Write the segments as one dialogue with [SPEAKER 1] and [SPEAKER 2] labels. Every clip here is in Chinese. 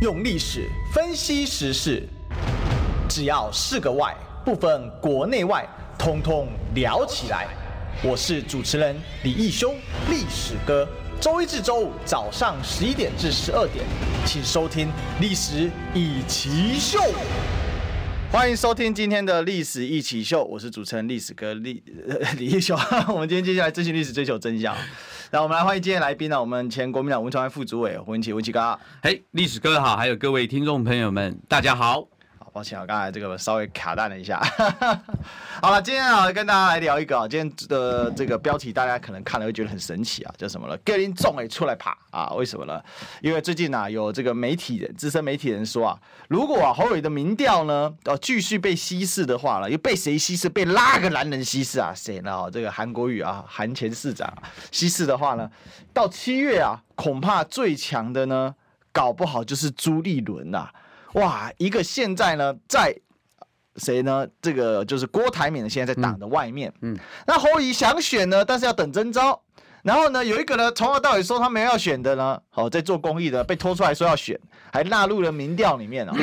[SPEAKER 1] 用历史分析时事，只要是个“外”，不分国内外，通通聊起来。我是主持人李义修，历史哥。周一至周五早上十一点至十二点，请收听《历史易起秀》。欢迎收听今天的《历史一起秀》，我是主持人历史哥李李义修。我们今天接下来追寻历史，追求真相。那我们来欢迎今天来宾呢，我们前国民党文传会副主委胡文琦，文琦哥。
[SPEAKER 2] 嘿，历史哥好，还有各位听众朋友们，大家好。
[SPEAKER 1] 抱歉啊，刚才这个稍微卡弹了一下。好了，今天啊，跟大家来聊一个啊，今天的这个标题大家可能看了会觉得很神奇啊，叫什么了？格林总诶出来爬啊？为什么呢？因为最近啊，有这个媒体人、资深媒体人说啊，如果啊侯伟的民调呢，要继续被稀释的话了，又被谁稀释？被拉个男人稀释啊？谁呢？这个韩国瑜啊，韩前市长稀释的话呢，到七月啊，恐怕最强的呢，搞不好就是朱立伦呐！哇，一个现在呢在。谁呢？这个就是郭台铭，现在在党的外面。嗯，嗯，那侯友宜想选呢，但是要等征召。然后呢，有一个呢，从头到尾说他没有要选的呢，好，在做公益的被拖出来说要选，还纳入了民调里面啊、哦。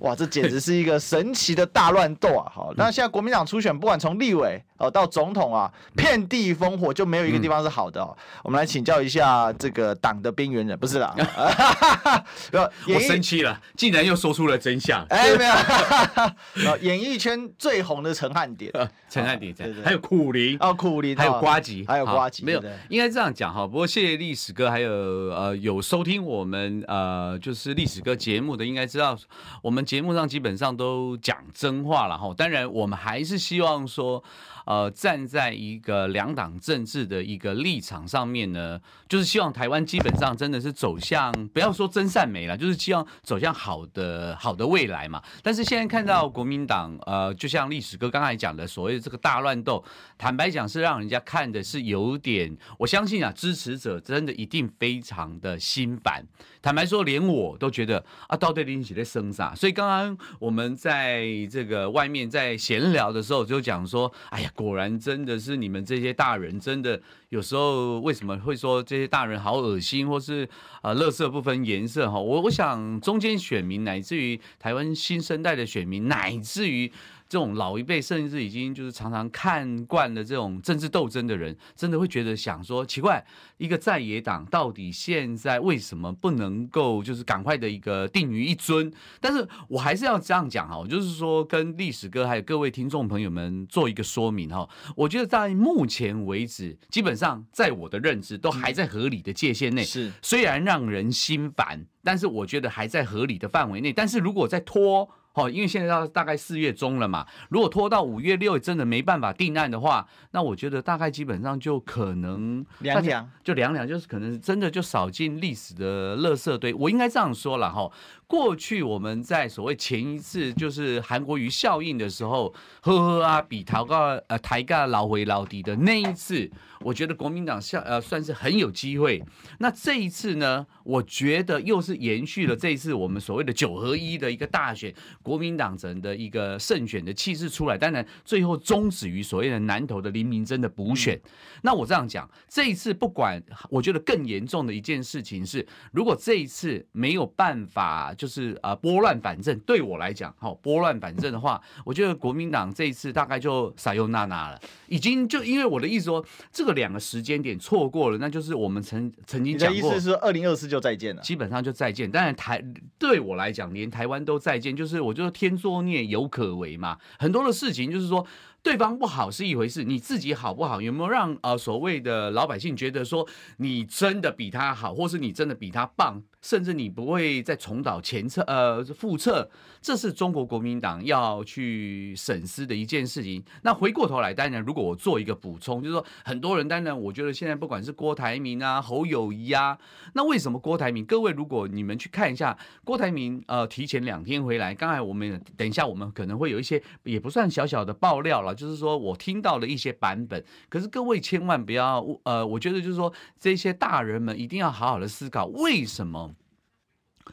[SPEAKER 1] 哇，这简直是一个神奇的大乱斗啊！好，那现在国民党初选，不管从立委哦到总统啊，遍地烽火，就没有一个地方是好的哦。我们来请教一下这个党的边缘人，不是啦。
[SPEAKER 2] 我生气了，竟然又说出了真相。
[SPEAKER 1] 哎，没有。演艺圈最红的陈汉典，
[SPEAKER 2] 陈汉典在，还有苦林
[SPEAKER 1] 哦，苦林，
[SPEAKER 2] 还有瓜吉，
[SPEAKER 1] 还有瓜吉，
[SPEAKER 2] 没有，应该。这样讲哈，不过谢谢历史哥，还有呃有收听我们呃就是历史哥节目的，应该知道我们节目上基本上都讲真话了哈。当然，我们还是希望说。呃，站在一个两党政治的一个立场上面呢，就是希望台湾基本上真的是走向，不要说真善美了，就是希望走向好的好的未来嘛。但是现在看到国民党，呃，就像历史哥刚才讲的，所谓这个大乱斗，坦白讲是让人家看的是有点，我相信啊，支持者真的一定非常的心烦。坦白说，连我都觉得啊，到底你在生啥？所以刚刚我们在这个外面在闲聊的时候，就讲说，哎呀。果然真的是你们这些大人，真的有时候为什么会说这些大人好恶心，或是啊，乐色不分颜色哈？我我想中间选民，乃至于台湾新生代的选民，乃至于。这种老一辈甚至已经就是常常看惯了这种政治斗争的人，真的会觉得想说奇怪，一个在野党到底现在为什么不能够就是赶快的一个定于一尊？但是我还是要这样讲哈，就是说跟历史哥还有各位听众朋友们做一个说明哈。我觉得在目前为止，基本上在我的认知都还在合理的界限内，是虽然让人心烦，但是我觉得还在合理的范围内。但是如果再拖，哦，因为现在到大概四月中了嘛，如果拖到五月六真的没办法定案的话，那我觉得大概基本上就可能
[SPEAKER 1] 凉凉，
[SPEAKER 2] 就凉凉，就是可能真的就扫进历史的垃圾堆。我应该这样说了哈，过去我们在所谓前一次就是韩国瑜效应的时候，呵呵啊，比抬高呃抬价老回老底的那一次。我觉得国民党效呃算是很有机会，那这一次呢，我觉得又是延续了这一次我们所谓的九合一的一个大选，国民党整的一个胜选的气势出来，当然最后终止于所谓的南投的林明真的补选。那我这样讲，这一次不管，我觉得更严重的一件事情是，如果这一次没有办法就是呃拨乱反正，对我来讲，好拨乱反正的话，我觉得国民党这一次大概就撒又娜娜了，已经就因为我的意思说这个。两个时间点错过了，那就是我们曾曾经讲过，
[SPEAKER 1] 你的意思是二零二四就再见了，
[SPEAKER 2] 基本上就再见。当然台对我来讲，连台湾都再见，就是我就是天作孽犹可为嘛。很多的事情就是说，对方不好是一回事，你自己好不好，有没有让呃所谓的老百姓觉得说你真的比他好，或是你真的比他棒？甚至你不会再重蹈前侧，呃，覆辙，这是中国国民党要去审思的一件事情。那回过头来，当然，如果我做一个补充，就是说，很多人当然，我觉得现在不管是郭台铭啊、侯友谊啊，那为什么郭台铭？各位，如果你们去看一下郭台铭，呃，提前两天回来，刚才我们等一下，我们可能会有一些也不算小小的爆料了，就是说我听到了一些版本。可是各位千万不要，呃，我觉得就是说，这些大人们一定要好好的思考，为什么？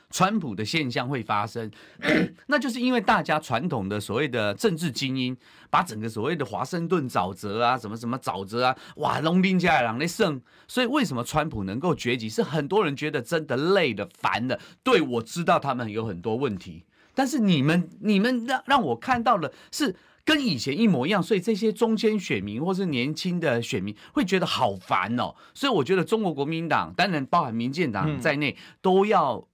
[SPEAKER 2] 川普的现象会发生，那就是因为大家传统的所谓的政治精英，把整个所谓的华盛顿沼泽啊，什么什么沼泽啊，哇，龙兵家两的胜，所以为什么川普能够崛起，是很多人觉得真的累的、烦的。对，我知道他们有很多问题，但是你们、你们让让我看到的是跟以前一模一样，所以这些中间选民或是年轻的选民会觉得好烦哦。所以我觉得中国国民党，当然包含民进党在内，都要。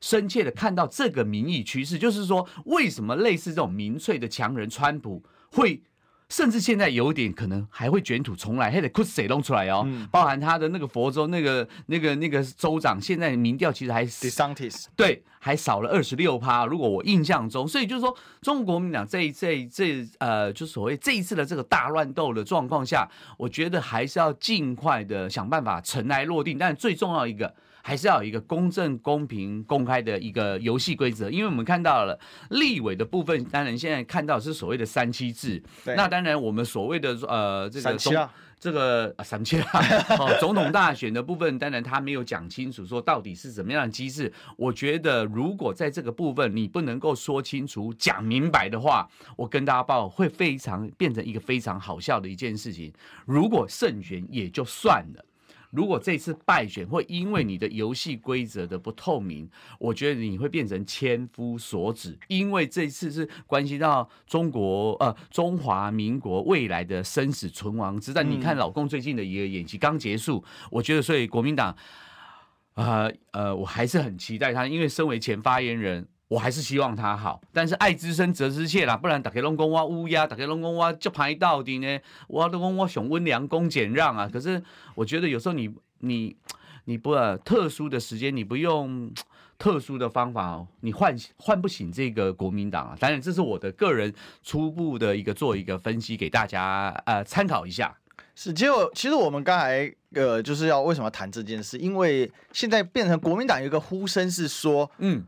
[SPEAKER 2] 深切的看到这个民意趋势，就是说，为什么类似这种民粹的强人川普会，甚至现在有点可能还会卷土重来，还得哭谁弄出来哦？嗯、包含他的那个佛州那个那个那个州长，现在民调其实还
[SPEAKER 1] DeSantis
[SPEAKER 2] 对，还少了二十六趴。如果我印象中，所以就是说，中国国民党这一这这呃，就所谓这一次的这个大乱斗的状况下，我觉得还是要尽快的想办法尘埃落定。但最重要一个。还是要有一个公正、公平、公开的一个游戏规则，因为我们看到了立委的部分，当然现在看到是所谓的三七制。那当然，我们所谓的呃这个总这个三七啊，哦，总统大选的部分，当然他没有讲清楚说到底是怎么样的机制。我觉得如果在这个部分你不能够说清楚、讲明白的话，我跟大家报会非常变成一个非常好笑的一件事情。如果胜选也就算了。如果这次败选会因为你的游戏规则的不透明，我觉得你会变成千夫所指，因为这次是关系到中国呃中华民国未来的生死存亡之战。你看老共最近的一个演习刚结束，我觉得所以国民党，呃呃，我还是很期待他，因为身为前发言人。我还是希望他好，但是爱之深责之切啦，不然大家拢讲挖乌鸦，大家拢讲我就排到底呢，我都讲我想温良恭俭让啊。可是我觉得有时候你你你不特殊的时间，你不用 特殊的方法，你唤唤不醒这个国民党啊。当然，这是我的个人初步的一个做一个分析，给大家呃参考一下。
[SPEAKER 1] 是，结果其实我们刚才呃就是要为什么谈这件事？因为现在变成国民党有一个呼声是说，嗯。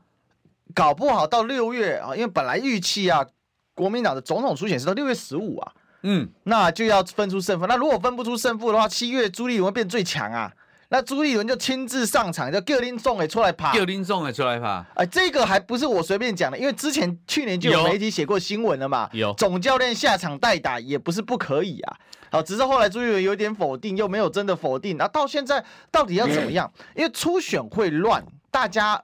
[SPEAKER 1] 搞不好到六月啊，因为本来预期啊，国民党的总统初选是到六月十五啊，嗯，那就要分出胜负。那如果分不出胜负的话，七月朱立伦会变最强啊，那朱立伦就亲自上场，叫叫林总也出来爬，
[SPEAKER 2] 叫林总也出来爬。
[SPEAKER 1] 哎，这个还不是我随便讲的，因为之前去年就有媒体写过新闻了嘛，有总教练下场代打也不是不可以啊。好，只是后来朱立伦有点否定，又没有真的否定，那到现在到底要怎么样？嗯、因为初选会乱，大家。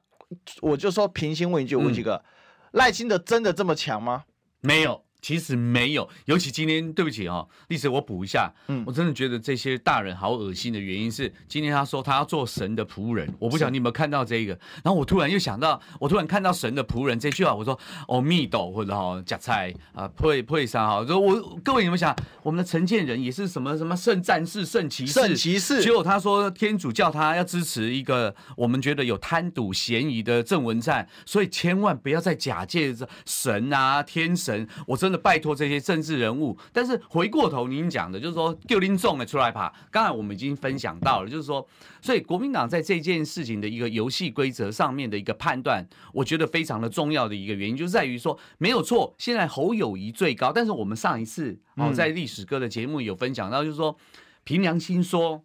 [SPEAKER 1] 我就说，平心问一句，问几个，赖清德真的这么强吗？
[SPEAKER 2] 没有。其实没有，尤其今天，对不起哦，历史我补一下，嗯，我真的觉得这些大人好恶心的原因是，今天他说他要做神的仆人，我不晓得你有没有看到这个，然后我突然又想到，我突然看到神的仆人这句话，我说哦，密斗或者哈夹菜啊，配配上哈，说我各位你们想，我们的陈建仁也是什么什么圣战士、圣骑士、
[SPEAKER 1] 圣骑士，
[SPEAKER 2] 结果他说天主教他要支持一个我们觉得有贪赌嫌疑的郑文灿，所以千万不要再假借着神啊天神，我真的。拜托这些政治人物，但是回过头您讲的，就是说丢林众的出来爬。刚才我们已经分享到了，就是说，所以国民党在这件事情的一个游戏规则上面的一个判断，我觉得非常的重要的一个原因，就在于说，没有错，现在侯友谊最高，但是我们上一次哦在历史哥的节目有分享到，就是说凭良心说，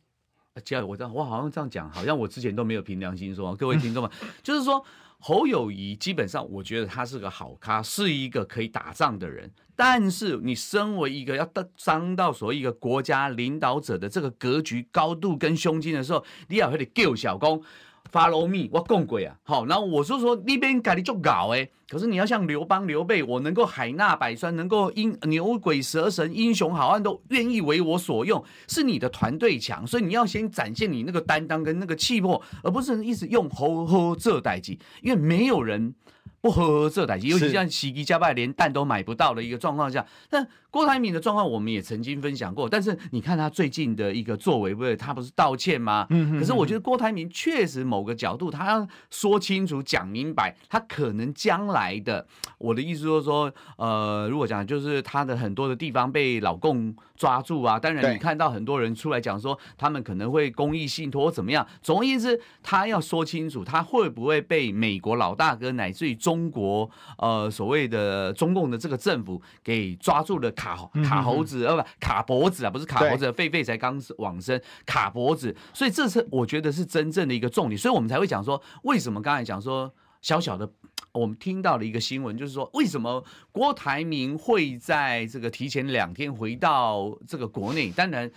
[SPEAKER 2] 这样我这样我好像这样讲，好像我之前都没有凭良心说，各位听众们，就是说。侯友谊基本上，我觉得他是个好咖，是一个可以打仗的人。但是，你身为一个要当当到所谓一个国家领导者的这个格局、高度跟胸襟的时候，你要会得救小公。Follow me，我共鬼啊，好，然后我是说那边改的就搞哎，可是你要像刘邦、刘备，我能够海纳百川，能够英牛鬼蛇神、英雄好汉都愿意为我所用，是你的团队强，所以你要先展现你那个担当跟那个气魄，而不是一直用吼吼这代志，因为没有人不呵呵这代志，尤其像喜吉加拜连蛋都买不到的一个状况下，但。郭台铭的状况我们也曾经分享过，但是你看他最近的一个作为，不是他不是道歉吗？嗯哼，可是我觉得郭台铭确实某个角度，他要说清楚、讲明白，他可能将来的，我的意思就是说，呃，如果讲就是他的很多的地方被老共抓住啊，当然你看到很多人出来讲说，他们可能会公益信托怎么样，总而言之，他要说清楚，他会不会被美国老大哥乃至于中国呃所谓的中共的这个政府给抓住了。卡卡猴子，呃不卡脖子啊，不是卡猴子，狒狒才刚往生，卡脖子，所以这是我觉得是真正的一个重点，所以我们才会讲说，为什么刚才讲说小小的，我们听到了一个新闻，就是说为什么郭台铭会在这个提前两天回到这个国内？当然。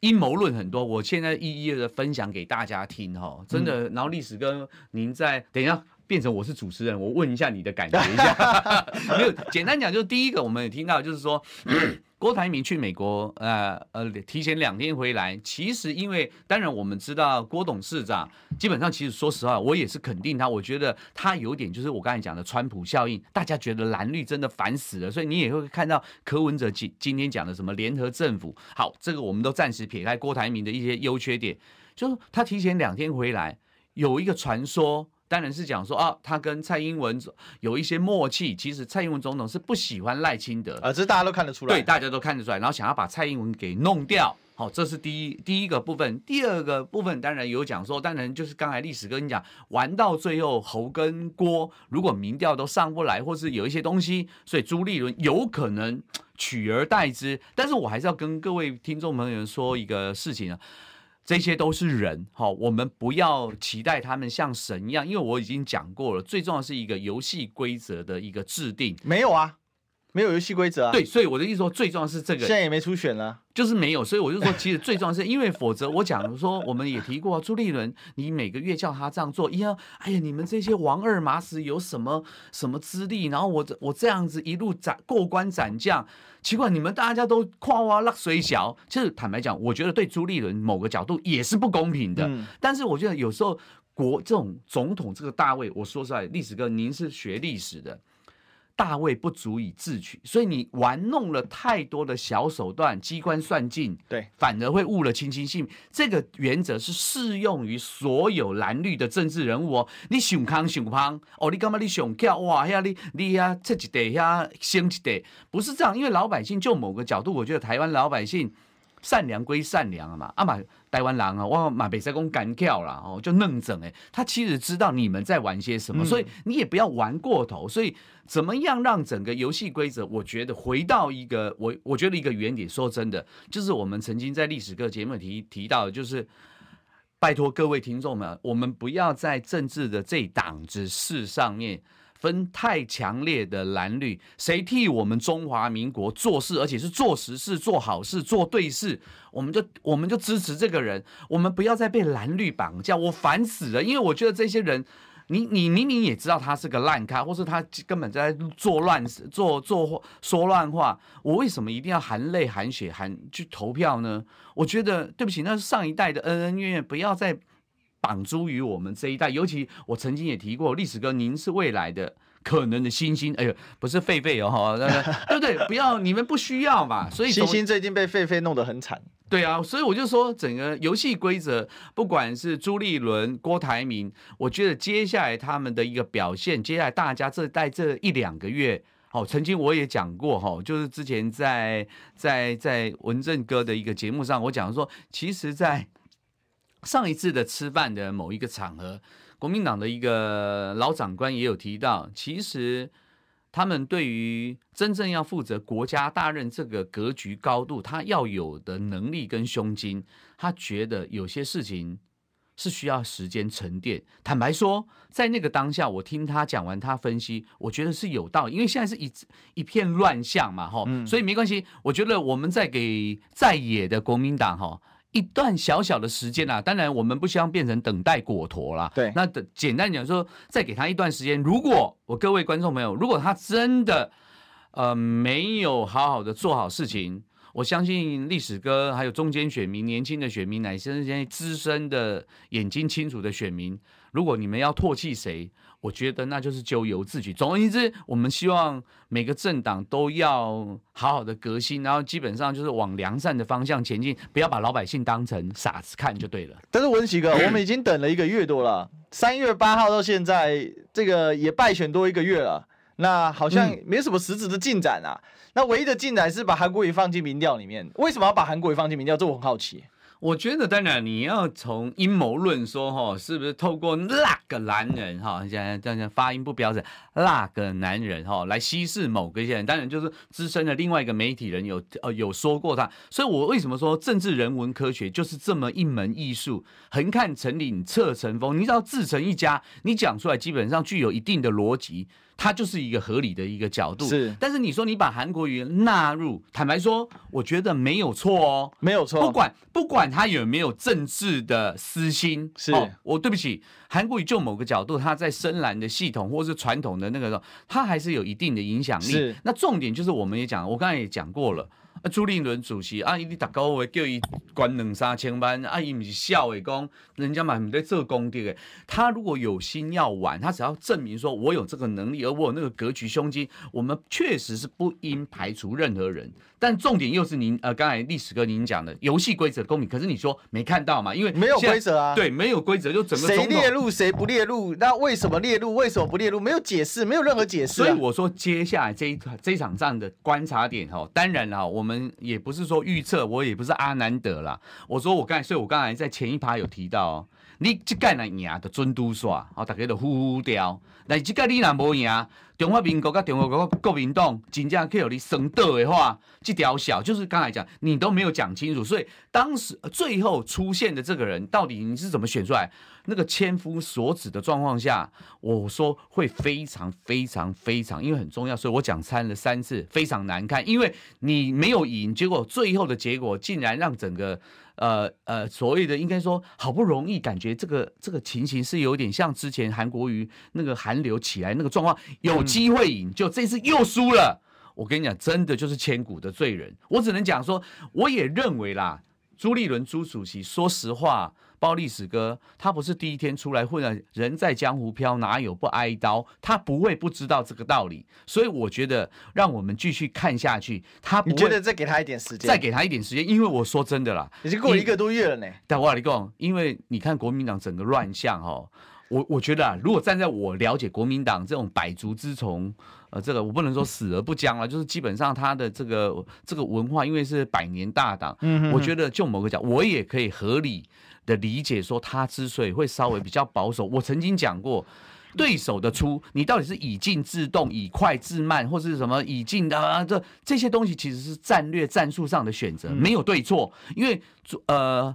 [SPEAKER 2] 阴谋论很多，我现在一一的分享给大家听哈，真的。然后历史哥，您在等一下变成我是主持人，我问一下你的感觉 一下。没有，简单讲，就是第一个，我们也听到，就是说。郭台铭去美国，呃呃，提前两天回来。其实，因为当然我们知道郭董事长，基本上其实说实话，我也是肯定他。我觉得他有点就是我刚才讲的川普效应，大家觉得蓝绿真的烦死了，所以你也会看到柯文哲今今天讲的什么联合政府。好，这个我们都暂时撇开郭台铭的一些优缺点，就是他提前两天回来，有一个传说。当然是讲说啊，他跟蔡英文有一些默契。其实蔡英文总统是不喜欢赖清德
[SPEAKER 1] 啊，这大家都看得出来。
[SPEAKER 2] 对，大家都看得出来。然后想要把蔡英文给弄掉，好，这是第一第一个部分。第二个部分当然有讲说，当然就是刚才历史跟你讲，玩到最后侯跟郭如果民调都上不来，或是有一些东西，所以朱立伦有可能取而代之。但是我还是要跟各位听众朋友说一个事情啊。这些都是人，好，我们不要期待他们像神一样，因为我已经讲过了，最重要是一个游戏规则的一个制定。
[SPEAKER 1] 没有啊，没有游戏规则啊。
[SPEAKER 2] 对，所以我的意思说，最重要是这个。
[SPEAKER 1] 现在也没初选了。
[SPEAKER 2] 就是没有，所以我就说，其实最重要是因为否则我讲说，我们也提过朱立伦，你每个月叫他这样做，一样，哎呀，你们这些王二麻子有什么什么资历？然后我我这样子一路斩过关斩将，奇怪，你们大家都夸哇落水小，其实坦白讲，我觉得对朱立伦某个角度也是不公平的。嗯、但是我觉得有时候国这种总统这个大位，我说实在，历史哥，您是学历史的。大卫不足以自取，所以你玩弄了太多的小手段、机关算尽，
[SPEAKER 1] 对，
[SPEAKER 2] 反而会误了亲亲性命。这个原则是适用于所有蓝绿的政治人物哦。你想康想胖哦，你干嘛你想跳哇？呀，你你呀，这一代呀，升一代，不是这样。因为老百姓就某个角度，我觉得台湾老百姓善良归善良啊嘛，啊嘛。台湾狼啊，哇马北塞公干跳了哦，就弄整哎，他其实知道你们在玩些什么，所以你也不要玩过头。所以怎么样让整个游戏规则，我觉得回到一个我我觉得一个原点。说真的，就是我们曾经在历史课节目提提到的，就是拜托各位听众们，我们不要在政治的这档子事上面。分太强烈的蓝绿，谁替我们中华民国做事，而且是做实事、做好事、做对事，我们就我们就支持这个人。我们不要再被蓝绿绑架，我烦死了。因为我觉得这些人，你你明明也知道他是个烂咖，或是他根本在做乱、做做说乱话，我为什么一定要含泪含血含去投票呢？我觉得对不起，那是上一代的恩恩怨怨，不要再。绑诸于我们这一代，尤其我曾经也提过，历史哥，您是未来的可能的新星。哎呦，不是狒狒哦，对不对？不要，你们不需要嘛。所以
[SPEAKER 1] 新星最近被狒狒弄得很惨。
[SPEAKER 2] 对啊，所以我就说，整个游戏规则，不管是朱立伦、郭台铭，我觉得接下来他们的一个表现，接下来大家这在这一两个月，哦，曾经我也讲过哈，就是之前在在在文正哥的一个节目上，我讲说，其实，在上一次的吃饭的某一个场合，国民党的一个老长官也有提到，其实他们对于真正要负责国家大任这个格局高度，他要有的能力跟胸襟，他觉得有些事情是需要时间沉淀。坦白说，在那个当下，我听他讲完他分析，我觉得是有道理，因为现在是一一片乱象嘛，哈，所以没关系。我觉得我们在给在野的国民党，哈。一段小小的时间啊，当然我们不希望变成等待果陀啦。
[SPEAKER 1] 对，
[SPEAKER 2] 那的简单讲说，再给他一段时间。如果我各位观众朋友，如果他真的呃没有好好的做好事情，我相信历史哥还有中间选民、年轻的选民，乃至那些资深的眼睛清楚的选民，如果你们要唾弃谁？我觉得那就是咎由自取。总而言之，我们希望每个政党都要好好的革新，然后基本上就是往良善的方向前进，不要把老百姓当成傻子看就对了。
[SPEAKER 1] 但是文喜哥，我们已经等了一个月多了，三月八号到现在，这个也败选多一个月了，那好像没什么实质的进展啊。那唯一的进展是把韩国瑜放进民调里面，为什么要把韩国瑜放进民调？这我很好奇。
[SPEAKER 2] 我觉得当然你要从阴谋论说哈，是不是透过那个男人哈，现在这样发音不标准，那个男人哈来稀释某个一些人，当然就是资深的另外一个媒体人有呃有说过他，所以我为什么说政治人文科学就是这么一门艺术，横看成岭侧成峰，你知道自成一家，你讲出来基本上具有一定的逻辑。它就是一个合理的一个角度，
[SPEAKER 1] 是。
[SPEAKER 2] 但是你说你把韩国语纳入，坦白说，我觉得没有错哦，
[SPEAKER 1] 没有错。
[SPEAKER 2] 不管不管他有没有政治的私心，
[SPEAKER 1] 是、
[SPEAKER 2] 哦、我对不起，韩国语就某个角度，他在深蓝的系统或是传统的那个，他还是有一定的影响力。
[SPEAKER 1] 是。
[SPEAKER 2] 那重点就是我们也讲，我刚才也讲过了。啊，朱立伦主席啊，伊你逐个月叫伊关两三千万，啊，伊毋是笑诶，讲人家嘛毋在做功德诶。他如果有心要玩，他只要证明说我有这个能力，而我有那个格局胸襟，我们确实是不应排除任何人。但重点又是您呃，刚才历史哥您讲的游戏规则公平，可是你说没看到嘛？因为
[SPEAKER 1] 没有规则啊，
[SPEAKER 2] 对，没有规则就整个谁
[SPEAKER 1] 列入谁不列入，那为什么列入？为什么不列入？没有解释，没有任何解释啊。
[SPEAKER 2] 所以我说接下来这一这一场仗的观察点哈，当然了，我们。我们也不是说预测，我也不是阿南德啦。我说我刚才，所以我刚才在前一趴有提到，你这盖那赢的尊都耍，哦，大家都呼呼掉。那这个你若无赢，中华民国跟中国国国民党真正去有你升德的话，这条小就是刚才讲，你都没有讲清楚。所以当时最后出现的这个人，到底你是怎么选出来？那个千夫所指的状况下，我说会非常非常非常，因为很重要，所以我讲参了三次，非常难看，因为你没有赢，结果最后的结果竟然让整个呃呃所谓的应该说好不容易感觉这个这个情形是有点像之前韩国瑜那个韩流起来那个状况，有机会赢，就这次又输了。我跟你讲，真的就是千古的罪人。我只能讲说，我也认为啦，朱立伦朱主席，说实话。包历史哥，他不是第一天出来混了，人在江湖飘，哪有不挨刀？他不会不知道这个道理，所以我觉得让我们继续看下去。他不会，
[SPEAKER 1] 你觉得再给他一点时间？
[SPEAKER 2] 再给他一点时间，因为我说真的啦，
[SPEAKER 1] 已经过了一个多月了呢。
[SPEAKER 2] 但我跟你讲，因为你看国民党整个乱象哦，我我觉得啊，如果站在我了解国民党这种百足之虫，呃，这个我不能说死而不僵了，就是基本上他的这个这个文化，因为是百年大党，嗯我觉得就某个角，我也可以合理。的理解说，他之所以会稍微比较保守，我曾经讲过，对手的出，你到底是以静制动，以快制慢，或是什么以静的啊，这这些东西其实是战略战术上的选择，没有对错，因为呃。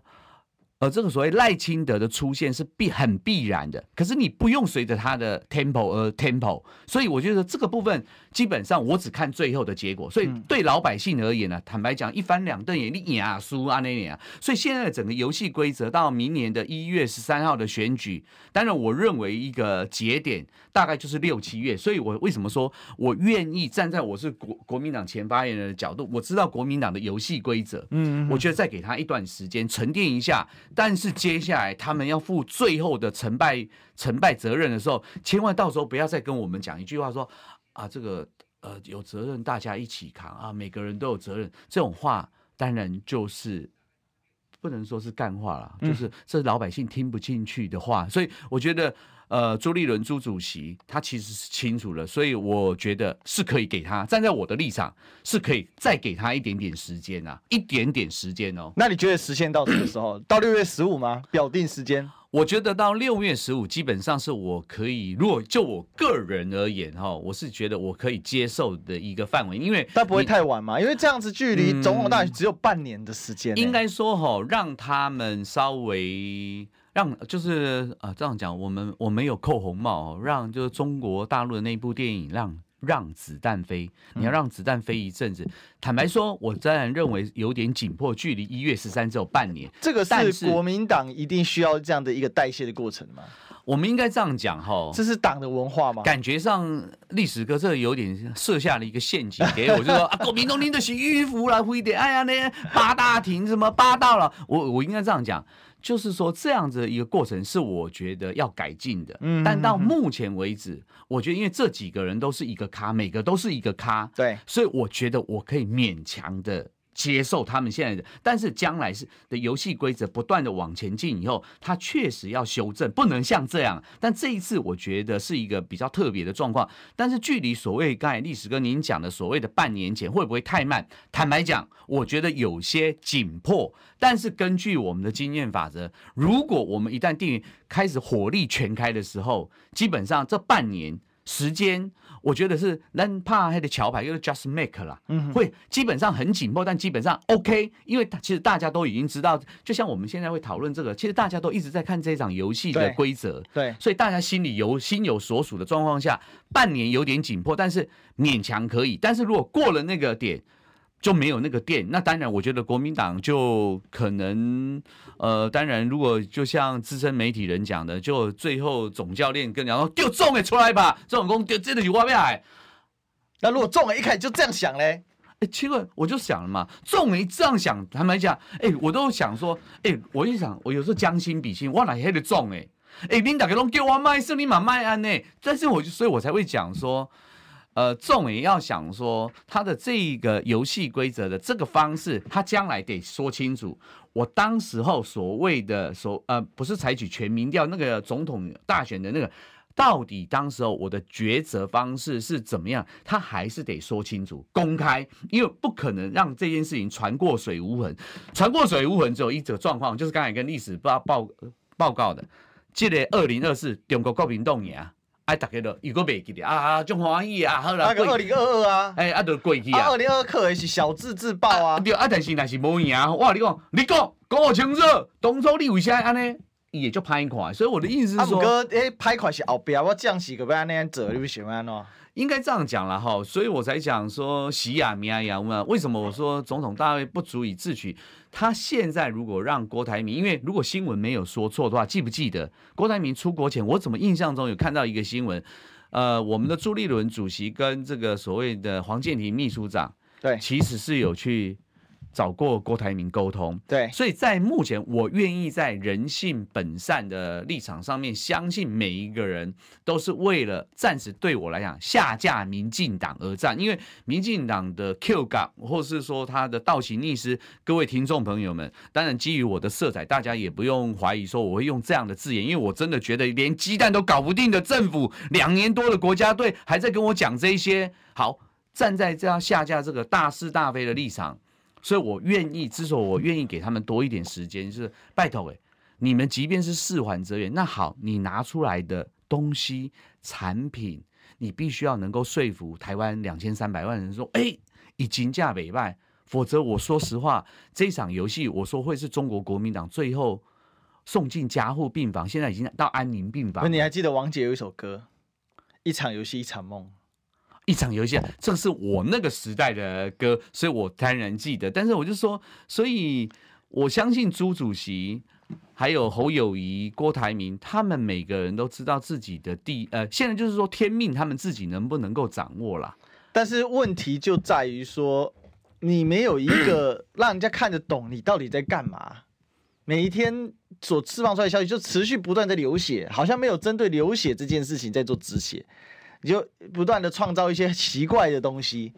[SPEAKER 2] 而这个所谓赖清德的出现是必很必然的，可是你不用随着他的 tempo 而 tempo，所以我觉得这个部分基本上我只看最后的结果。所以对老百姓而言呢，坦白讲，一翻两瞪眼，你赢啊输啊那样啊。所以现在的整个游戏规则到明年的一月十三号的选举，当然我认为一个节点大概就是六七月。所以我为什么说我愿意站在我是国国民党前发言人的角度，我知道国民党的游戏规则，嗯，我觉得再给他一段时间沉淀一下。但是接下来他们要负最后的成败成败责任的时候，千万到时候不要再跟我们讲一句话说啊，这个呃有责任大家一起扛啊，每个人都有责任。这种话当然就是不能说是干话了，就是这是老百姓听不进去的话。所以我觉得。呃，朱立伦朱主席他其实是清楚了，所以我觉得是可以给他站在我的立场，是可以再给他一点点时间啊，一点点时间哦。
[SPEAKER 1] 那你觉得时间到什么时候？到六月十五吗？表定时间？
[SPEAKER 2] 我觉得到六月十五基本上是我可以，如果就我个人而言哈，我是觉得我可以接受的一个范围，因为
[SPEAKER 1] 但不会太晚嘛，因为这样子距离总统大选只有半年的时间，
[SPEAKER 2] 应该说哈，让他们稍微。让就是啊，这样讲，我们我们有扣红帽，让就是中国大陆的那部电影让让子弹飞，你要让子弹飞一阵子。嗯、坦白说，我当然认为有点紧迫，距离一月十三只有半年。
[SPEAKER 1] 这个是国民党一定需要这样的一个代谢的过程吗？
[SPEAKER 2] 我们应该这样讲哈，
[SPEAKER 1] 这是党的文化吗？
[SPEAKER 2] 感觉上历史哥这个有点设下了一个陷阱给我，就说 啊，国民党领的是迂腐了，会点哎呀那八大亭什么八大了，我我应该这样讲。就是说，这样子的一个过程是我觉得要改进的。嗯，但到目前为止，我觉得因为这几个人都是一个咖，每个都是一个咖，
[SPEAKER 1] 对，
[SPEAKER 2] 所以我觉得我可以勉强的接受他们现在的，但是将来是的游戏规则不断的往前进以后，他确实要修正，不能像这样。但这一次我觉得是一个比较特别的状况。但是距离所谓刚才历史哥您讲的所谓的半年前会不会太慢？坦白讲，我觉得有些紧迫。但是根据我们的经验法则，如果我们一旦定开始火力全开的时候，基本上这半年时间。我觉得是能怕黑的桥牌，就是 just make 啦，嗯，会基本上很紧迫，但基本上 OK，因为其实大家都已经知道，就像我们现在会讨论这个，其实大家都一直在看这场游戏的规则，对，所以大家心里有心有所属的状况下，半年有点紧迫，但是勉强可以，但是如果过了那个点。就没有那个电，那当然，我觉得国民党就可能，呃，当然，如果就像资深媒体人讲的，就最后总教练跟然后丢中了出来吧，这种功丢真的有挖不来。
[SPEAKER 1] 那如果中了，一开始就这样想嘞？
[SPEAKER 2] 哎，奇怪，我就想了嘛，中了这样想，坦白讲，哎，我都想说，哎，我一想，我有时候将心比心，我哪还得中哎？哎，领导给拢叫我卖胜利马卖安呢？但是我就，所以我才会讲说。呃，众也要想说，他的这个游戏规则的这个方式，他将来得说清楚。我当时候所谓的所呃，不是采取全民调那个总统大选的那个，到底当时候我的抉择方式是怎么样？他还是得说清楚、公开，因为不可能让这件事情传过水无痕。传过水无痕只有一种状况，就是刚才跟历史报报报告的，记得二零二四中国国民党赢啊。哎，大家都如果袂记得啊啊，真欢喜啊！好啦，
[SPEAKER 1] 那个二零二二啊，
[SPEAKER 2] 哎，啊，都过去啊。
[SPEAKER 1] 二零二二可是小智自爆啊。
[SPEAKER 2] 对啊，但是若是无赢，我跟你讲，你讲讲我清楚，当初你为啥安尼？伊也就歹看，所以我的意思是说，
[SPEAKER 1] 哥，哎，歹看是后壁，我将士个要安尼做，你喜欢安怎？
[SPEAKER 2] 应该这样讲了哈，所以我才讲说喜亚米亚亚问。为什么我说总统大位不足以自取？他现在如果让郭台铭，因为如果新闻没有说错的话，记不记得郭台铭出国前，我怎么印象中有看到一个新闻？呃，我们的朱立伦主席跟这个所谓的黄建庭秘书长，对，其实是有去。找过郭台铭沟通，对，所以在目前，我愿意在人性本善的立场上面，相信每一个人都是为了暂时对我来讲下架民进党而战，因为民进党的 Q 港，或是说他的倒行逆施，各位听众朋友们，当然基于我的色彩，大家也不用怀疑说我会用这样的字眼，因为我真的觉得连鸡蛋都搞不定的政府，两年多的国家队还在跟我讲这些，好，站在这样下架这个大是大非的立场。所以，我愿意，之所以我愿意给他们多一点时间，就是拜托哎，你们即便是四环哲源，那好，你拿出来的东西、产品，你必须要能够说服台湾两千三百万人说，哎，已经价北败，否则我说实话，这场游戏我说会是中国国民党最后送进加护病房，现在已经到安宁病房。
[SPEAKER 1] 你还记得王杰有一首歌，一场游戏一场梦。
[SPEAKER 2] 一场游戏，这个是我那个时代的歌，所以我当然记得。但是我就说，所以我相信朱主席、还有侯友谊、郭台铭，他们每个人都知道自己的地，呃，现在就是说天命，他们自己能不能够掌握啦？
[SPEAKER 1] 但是问题就在于说，你没有一个 让人家看得懂你到底在干嘛。每一天所释放出来的消息就持续不断在流血，好像没有针对流血这件事情在做止血。你就不断的创造一些奇怪的东西，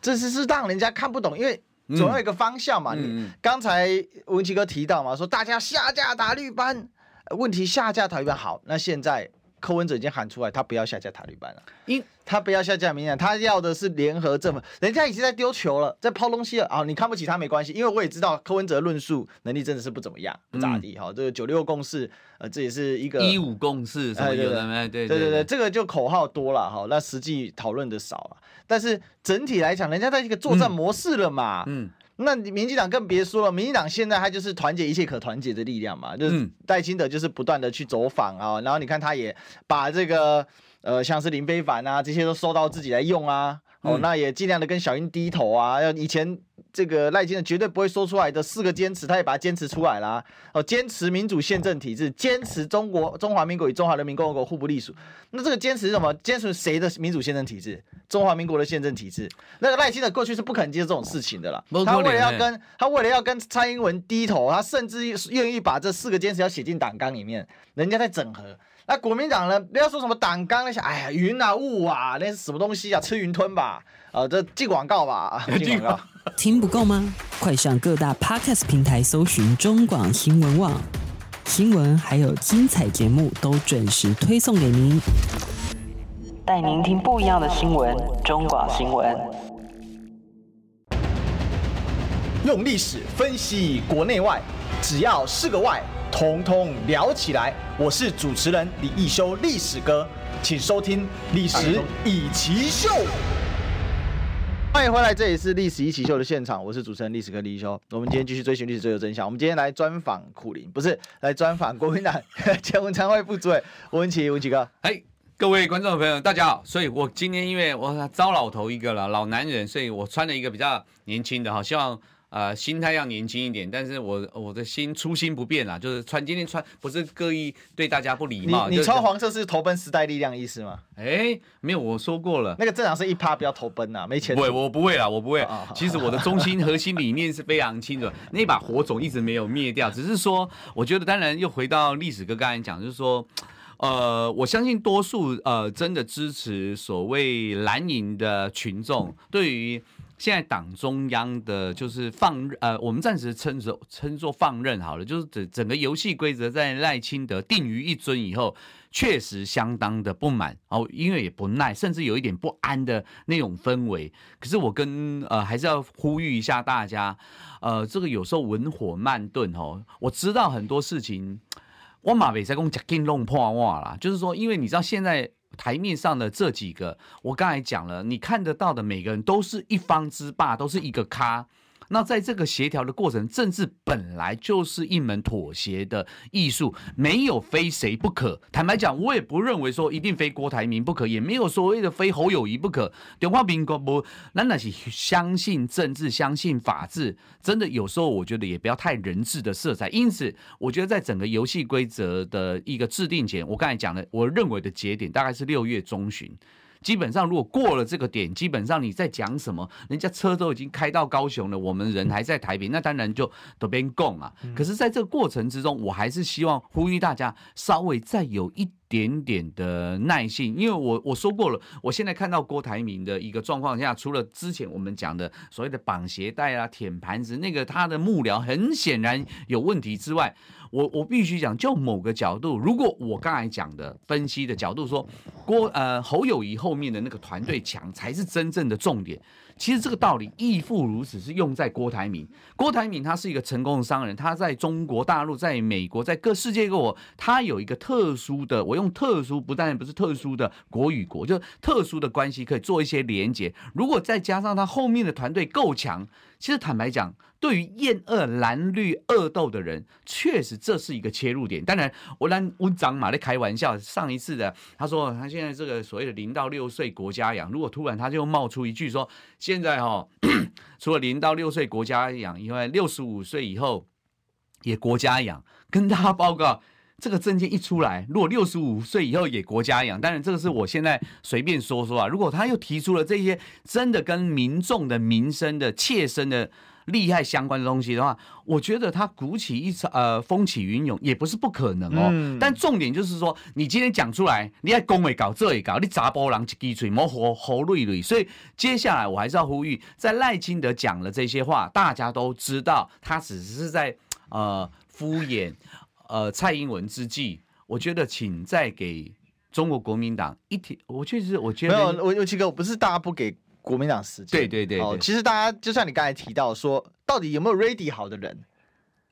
[SPEAKER 1] 这是是让人家看不懂，因为总要有一个方向嘛。嗯、你刚才文奇哥提到嘛，说大家下架打绿班，问题下架打绿班好，那现在。柯文哲已经喊出来，他不要下架塔利班了，因他不要下架民进党，他要的是联合政府。人家已经在丢球了，在抛东西了啊！你看不起他没关系，因为我也知道柯文哲论述能力真的是不怎么样，不咋地哈。这个九六共识，呃，这也是一个
[SPEAKER 2] 一五共识什么有的没？对对对对，
[SPEAKER 1] 这个就口号多了哈，那实际讨论的少了。但是整体来讲，人家在一个作战模式了嘛，嗯。嗯那民进党更别说了，民进党现在他就是团结一切可团结的力量嘛，就是戴清德就是不断的去走访啊，然后你看他也把这个呃像是林非凡啊这些都收到自己来用啊，哦那也尽量的跟小英低头啊，要以前。这个赖清德绝对不会说出来的四个坚持，他也把它坚持出来啦。哦，坚持民主宪政体制，坚持中国中华民国与中华人民共和国互不隶属。那这个坚持是什么？坚持谁的民主宪政体制？中华民国的宪政体制。那个赖清德过去是不可能接受这种事情的啦。他为了要跟他为了要跟蔡英文低头，他甚至愿意把这四个坚持要写进党纲里面。人家在整合，那国民党呢，不要说什么党纲那些，哎呀，云啊雾啊，那是什么东西啊？吃云吞吧，呃，这进广告吧，进广告。
[SPEAKER 3] 听不够吗？快上各大 Podcast 平台搜寻中广新闻网，新闻还有精彩节目都准时推送给您，带您听不一样的新闻。中广新闻，
[SPEAKER 1] 用历史分析国内外，只要是个“外”，通通聊起来。我是主持人李易修，历史哥，请收听《历史易起秀》。欢迎回来，这里是历史一起秀的现场，我是主持人历史哥李易修。我们今天继续追寻历史，追求真相。我们今天来专访苦林，不是来专访国民党前文传会副主委吴文奇，文琦哥。
[SPEAKER 2] 哎，各位观众朋友，大家好。所以我今天因为我糟老头一个了，老男人，所以我穿了一个比较年轻的哈，希望。呃，心态要年轻一点，但是我我的心初心不变啊，就是穿今天穿不是刻意对大家不礼貌。
[SPEAKER 1] 你你穿黄色是投奔时代力量意思吗？
[SPEAKER 2] 哎，没有，我说过了，
[SPEAKER 1] 那个正常是一趴不要投奔呐，没钱。
[SPEAKER 2] 不会，我不会啦，我不会。哦、其实我的中心核心理念是非常清楚，那把火种一直没有灭掉，只是说，我觉得当然又回到历史哥刚才讲，就是说，呃，我相信多数呃真的支持所谓蓝营的群众对于。现在党中央的就是放呃，我们暂时称作称作放任好了，就是整整个游戏规则在赖清德定于一尊以后，确实相当的不满哦，因为也不耐，甚至有一点不安的那种氛围。可是我跟呃还是要呼吁一下大家，呃，这个有时候文火慢炖哦，我知道很多事情，我马尾在讲讲金龙破话啦，就是说，因为你知道现在。台面上的这几个，我刚才讲了，你看得到的每个人都是一方之霸，都是一个咖。那在这个协调的过程，政治本来就是一门妥协的艺术，没有非谁不可。坦白讲，我也不认为说一定非郭台铭不可，也没有所谓的非侯友宜不可。中华民国不，那那是相信政治，相信法治，真的有时候我觉得也不要太人治的色彩。因此，我觉得在整个游戏规则的一个制定前，我刚才讲的，我认为的节点大概是六月中旬。基本上，如果过了这个点，基本上你在讲什么，人家车都已经开到高雄了，我们人还在台北，那当然就都边供啊。可是，在这个过程之中，我还是希望呼吁大家稍微再有一点点的耐性，因为我我说过了，我现在看到郭台铭的一个状况下，除了之前我们讲的所谓的绑鞋带啊、舔盘子，那个他的幕僚很显然有问题之外。我我必须讲，就某个角度，如果我刚才讲的分析的角度说，郭呃侯友宜后面的那个团队强才是真正的重点。其实这个道理亦复如此，是用在郭台铭。郭台铭他是一个成功的商人，他在中国大陆、在美国、在各世界各国，他有一个特殊的，我用特殊不但不是特殊的国与国，就特殊的关系可以做一些连接。如果再加上他后面的团队够强，其实坦白讲。对于厌恶蓝绿恶斗的人，确实这是一个切入点。当然，我让温长马在开玩笑。上一次的他说，他现在这个所谓的零到六岁国家养，如果突然他就冒出一句说，现在哈、哦，除了零到六岁国家养以外，六十五岁以后也国家养。跟大家报告，这个证件一出来，如果六十五岁以后也国家养，当然这个是我现在随便说说啊。如果他又提出了这些真的跟民众的民生的切身的。利害相关的东西的话，我觉得他鼓起一场呃风起云涌也不是不可能哦。嗯、但重点就是说，你今天讲出来，你爱公会搞这一搞，你砸波浪一支嘴，莫活活累累。所以接下来我还是要呼吁，在赖清德讲了这些话，大家都知道他只是在呃敷衍呃蔡英文之际，我觉得请再给中国国民党一提，我确实我觉得
[SPEAKER 1] 没有，我有几个，不是大家不给。国民党时间，
[SPEAKER 2] 对对对，对，
[SPEAKER 1] 哦，其实大家就像你刚才提到说，到底有没有 ready 好的人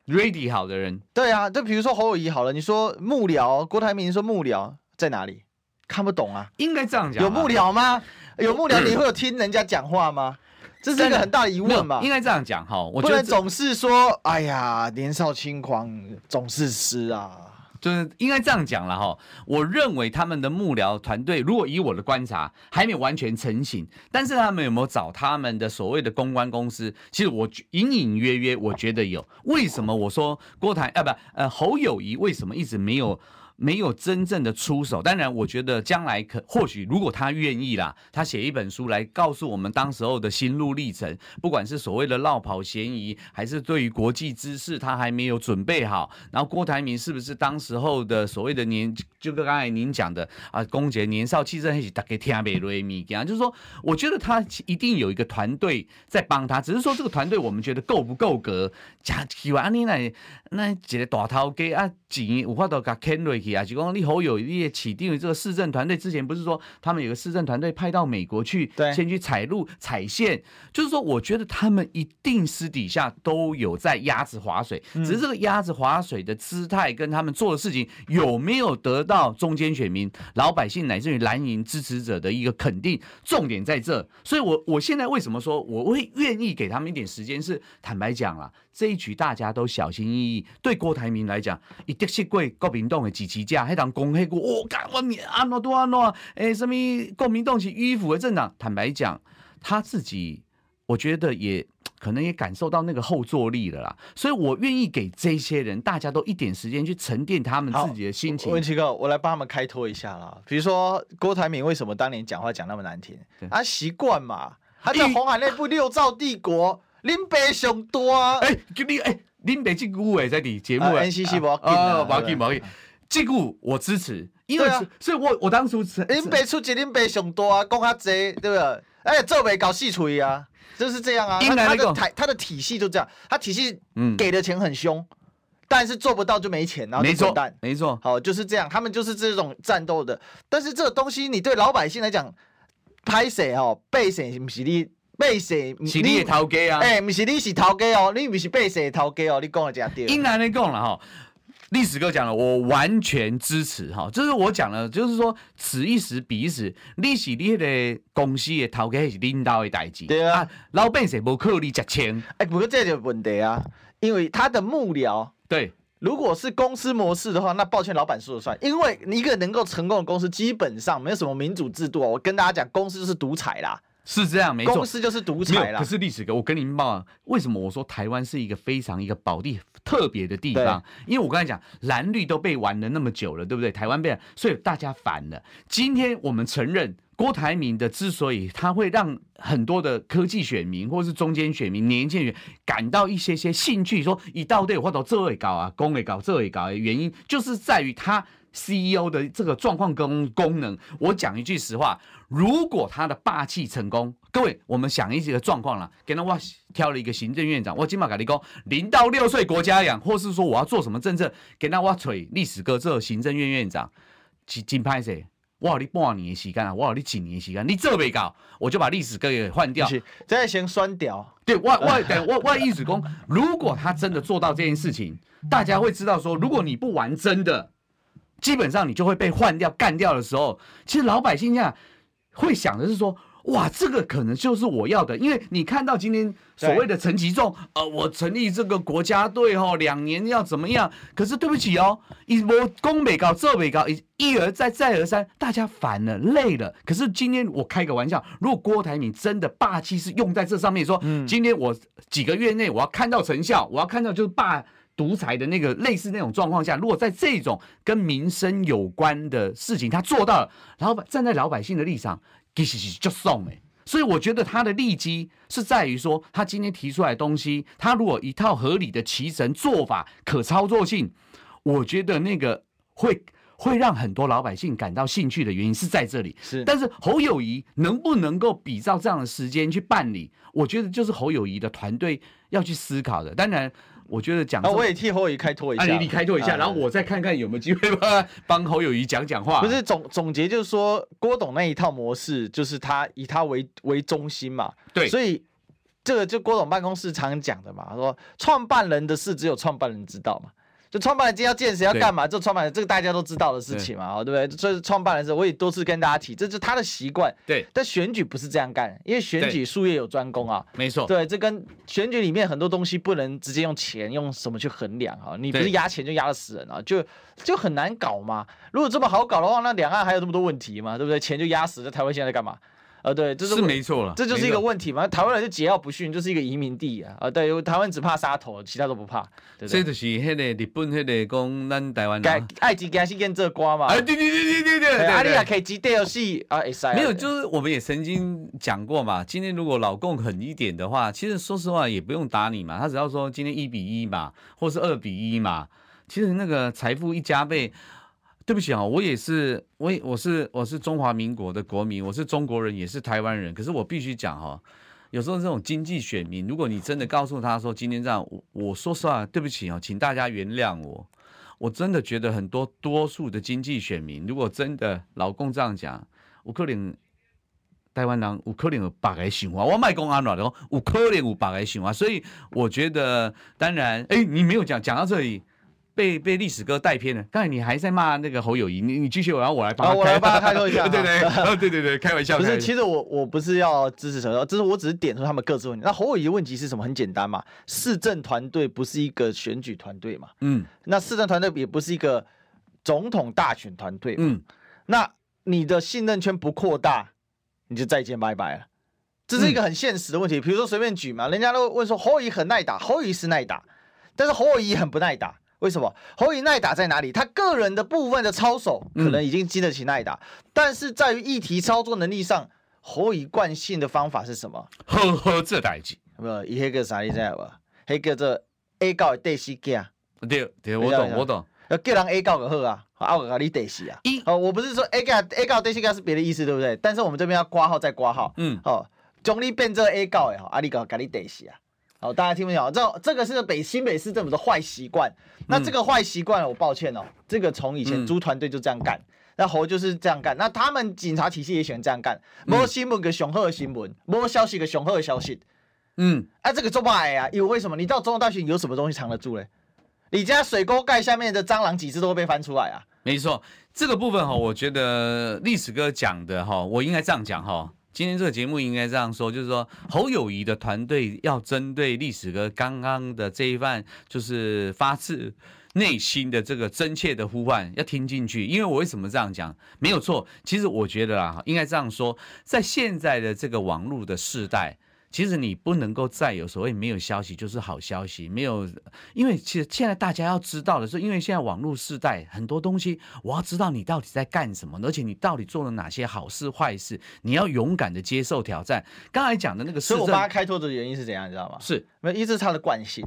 [SPEAKER 2] ？ready 好的人，
[SPEAKER 1] 对啊，就比如说侯友宜好了，你说幕僚，郭台铭说幕僚在哪里？看不懂啊，
[SPEAKER 2] 应该这样讲，
[SPEAKER 1] 有幕僚吗？有幕僚，你会有听人家讲话吗？这是一个很大的疑问嘛。
[SPEAKER 2] 应该这样讲哈，我
[SPEAKER 1] 不能总是说，哎呀，年少轻狂总是诗啊。
[SPEAKER 2] 就是应该这样讲了哈，我认为他们的幕僚团队，如果以我的观察还没有完全成型，但是他们有没有找他们的所谓的公关公司？其实我隐隐约约我觉得有。为什么我说郭台啊不呃侯友谊为什么一直没有没有真正的出手。当然，我觉得将来可或许如果他愿意啦，他写一本书来告诉我们当时候的心路历程，不管是所谓的落跑嫌疑，还是对于国际知识他还没有准备好，然后郭台铭是不是当时候的所谓的年，就跟刚才您讲的啊，公爵年少气盛，大概听不瑞米，就是说，我觉得他一定有一个团队在帮他，只是说这个团队我们觉得够不够格？假希望你来那一个大头家啊，钱有法度给牵落去啊，就讲你好有你也起定这个市政团队之前不是说他们有个市政团队派到美国去，对，先去采路采线，就是说我觉得他们一定私底下都有在鸭子划水，只是这个鸭子划水的姿态跟他们做的事情有没有得到中间选民、老百姓乃至于蓝营支持者的一个肯定，重点在这。所以我我现在为什么说我会愿意给他们一点时间？是坦白讲了，这一局大家都小心翼翼。对郭台铭来讲，一得失过国民党的支持者，还当讲黑过我干我你安诺多安诺，诶，什么国民党是迂腐的政党？坦白讲，他自己我觉得也可能也感受到那个后坐力了啦。所以我愿意给这些人，大家都一点时间去沉淀他们自己的心情。
[SPEAKER 1] 文奇哥，我来帮他们开脱一下啦。比如说郭台铭为什么当年讲话讲那么难听？他习惯嘛，他在红海内部六兆帝国。林北上多啊！
[SPEAKER 2] 哎，就你哎，林北这句话在你节目啊
[SPEAKER 1] ，NCC 不要
[SPEAKER 2] 紧，不要紧，不要紧。这句我支持，因为所以，我我当初
[SPEAKER 1] 林北出钱，林北上多啊，讲较济，对不对？哎，做没搞细锤啊，就是这样啊。他的台，他的体系就这样，他体系给的钱很凶，但是做不到就没钱，然后就滚蛋。
[SPEAKER 2] 没错，
[SPEAKER 1] 好，就是这样，他们就是这种战斗的。但是这个东西，你对老百姓来讲，拍谁哦，背谁不是你。背谁？
[SPEAKER 2] 是你的头家啊！
[SPEAKER 1] 哎、欸，不是你是头家哦，你不是背谁的头家哦？你讲的这对。
[SPEAKER 2] 应该你讲了哈，历史哥讲了，我完全支持哈。就是我讲了，就是说此一时彼一时，你是你的公司的头家是领导的代志？
[SPEAKER 1] 对啊，
[SPEAKER 2] 老百姓不靠你值钱。
[SPEAKER 1] 哎，不过这就问题啊，因为他的幕僚
[SPEAKER 2] 对，
[SPEAKER 1] 如果是公司模式的话，那抱歉，老板说了算。因为一个能够成功的公司，基本上没有什么民主制度。我跟大家讲，公司就是独裁啦。
[SPEAKER 2] 是这样，没错，
[SPEAKER 1] 公司就是独裁啦。
[SPEAKER 2] 可是历史哥，我跟您报，为什么我说台湾是一个非常一个宝地特别的地方？因为我刚才讲蓝绿都被玩了那么久了，对不对？台湾被，所以大家烦了。今天我们承认郭台铭的之所以他会让很多的科技选民或是中间选民、年轻人感到一些些兴趣，说一到队或者这位搞啊，公位搞这位搞的原因，就是在于他。CEO 的这个状况跟功能，我讲一句实话，如果他的霸气成功，各位，我们想一个状况了，给他我挑了一个行政院长，我今嘛跟你工，零到六岁国家养，或是说我要做什么政策，给他我锤历史哥这行政院院长，金金拍谁？我有你半年的时间啊，我有你几年的时间，你这没搞，我就把历史哥给换掉，
[SPEAKER 1] 再先酸掉。
[SPEAKER 2] 对，我我等我我意思讲，如果他真的做到这件事情，大家会知道说，如果你不玩真的。基本上你就会被换掉、干掉的时候，其实老百姓这样会想的是说，哇，这个可能就是我要的，因为你看到今天所谓的陈其仲，呃，我成立这个国家队哦，两年要怎么样？可是对不起哦，一波攻北高，这北高，一而再，再而三，大家烦了、累了。可是今天我开个玩笑，如果郭台铭真的霸气是用在这上面，说，今天我几个月内我要看到成效，我要看到就是霸。独裁的那个类似那种状况下，如果在这种跟民生有关的事情他做到了，老板站在老百姓的立场，其实是就送哎，所以我觉得他的利基是在于说，他今天提出来的东西，他如果一套合理的骑乘做法可操作性，我觉得那个会会让很多老百姓感到兴趣的原因是在这里。
[SPEAKER 1] 是，
[SPEAKER 2] 但是侯友宜能不能够比照这样的时间去办理，我觉得就是侯友宜的团队要去思考的。当然。我觉得讲，
[SPEAKER 1] 啊我也替侯友谊开脱一下，
[SPEAKER 2] 你你开脱一下，然后我再看看有没有机会帮 帮侯友谊讲讲话。
[SPEAKER 1] 不是总总结就是说，郭董那一套模式就是他以他为为中心嘛，
[SPEAKER 2] 对，
[SPEAKER 1] 所以这个就郭董办公室常讲的嘛，说创办人的事只有创办人知道嘛。就创办人今天要见谁要干嘛？就创办人这个大家都知道的事情嘛，对不对？所以创办人是我也多次跟大家提，这是他的习惯。
[SPEAKER 2] 对，
[SPEAKER 1] 但选举不是这样干，因为选举术业有专攻啊。
[SPEAKER 2] 没错。
[SPEAKER 1] 对，这跟选举里面很多东西不能直接用钱用什么去衡量啊？你不是压钱就压得死人啊？就就很难搞嘛。如果这么好搞的话，那两岸还有这么多问题嘛？对不对？钱就压死，在台湾现在在干嘛？啊，对，这是
[SPEAKER 2] 没错了，
[SPEAKER 1] 这就是一个问题嘛。台湾人就桀骜不驯，就是一个移民地啊啊，对，台湾只怕杀头，其他都不怕。对对
[SPEAKER 2] 这就是那个日本那个讲咱台湾人
[SPEAKER 1] 爱吃惊死跟这瓜嘛。
[SPEAKER 2] 哎，对对对对对对，
[SPEAKER 1] 阿里亚可以几代游戏啊？
[SPEAKER 2] 没有，就是我们也曾经讲过嘛。今天如果老共狠一点的话，其实说实话也不用打你嘛，他只要说今天一比一嘛，或是二比一嘛，其实那个财富一加倍。对不起啊，我也是，我也我是我是中华民国的国民，我是中国人，也是台湾人。可是我必须讲哈，有时候这种经济选民，如果你真的告诉他说今天这样，我我说实话，对不起啊，请大家原谅我。我真的觉得很多多数的经济选民，如果真的老公这样讲，有可能台湾人有可能有别个想法，我卖公安了，然后有可能有别个想法。所以我觉得，当然，哎，你没有讲讲到这里。被被历史哥带偏了。刚才你还在骂那个侯友谊，你你继续，然后我来帮
[SPEAKER 1] 我来帮他开脱一下。
[SPEAKER 2] 对 对对，对对 对，开玩笑。
[SPEAKER 1] 不是，其实我我不是要支持什么，只是我只是点出他们各自问题。那侯友谊的问题是什么？很简单嘛，市政团队不是一个选举团队嘛。嗯。那市政团队也不是一个总统大选团队。嗯。那你的信任圈不扩大，你就再见拜拜了。这是一个很现实的问题。比如说随便举嘛，人家都问说侯友谊很耐打，侯友谊是耐打，但是侯友谊很不耐打。为什么侯友耐打在哪里？他个人的部分的操守可能已经经得起耐打，嗯、但是在于议题操作能力上，侯友惯性的方法是什么？
[SPEAKER 2] 呵呵，这代志，
[SPEAKER 1] 没有，伊迄个啥你知道吧？迄叫做 A 告的第四件。
[SPEAKER 2] 对对，我懂我懂。
[SPEAKER 1] 要叫人 A 告就好啊，啊我搞你第四啊。一哦，我不是说 A 告 A 告第四件是别的意思，对不对？但是我们这边要挂号再挂号。嗯。哦，将你变做 A 告的哈，啊你搞搞你第四啊。好，大家听不懂？这这个是北新北市政府的坏习惯。那这个坏习惯，我抱歉哦，这个从以前猪团队就这样干，那猴就是这样干。那他们警察体系也喜欢这样干。摸新闻个雄厚的新闻，摸消息个雄厚的消息。嗯，啊，这个做不来呀，因为为什么？你到总统大学有什么东西藏得住嘞？你家水沟盖下面的蟑螂几只都会被翻出来啊？
[SPEAKER 2] 没错，这个部分哈，我觉得历史哥讲的哈，我应该这样讲哈。今天这个节目应该这样说，就是说侯友谊的团队要针对历史哥刚刚的这一番，就是发自内心的这个真切的呼唤，要听进去。因为我为什么这样讲？没有错，其实我觉得啊，应该这样说，在现在的这个网络的时代。其实你不能够再有所谓没有消息就是好消息，没有，因为其实现在大家要知道的是，因为现在网络时代很多东西，我要知道你到底在干什么，而且你到底做了哪些好事坏事，你要勇敢的接受挑战。刚才讲的那个，
[SPEAKER 1] 所以我帮他开拓的原因是怎样，你知道吗？
[SPEAKER 2] 是，
[SPEAKER 1] 没有，一直是他的惯性，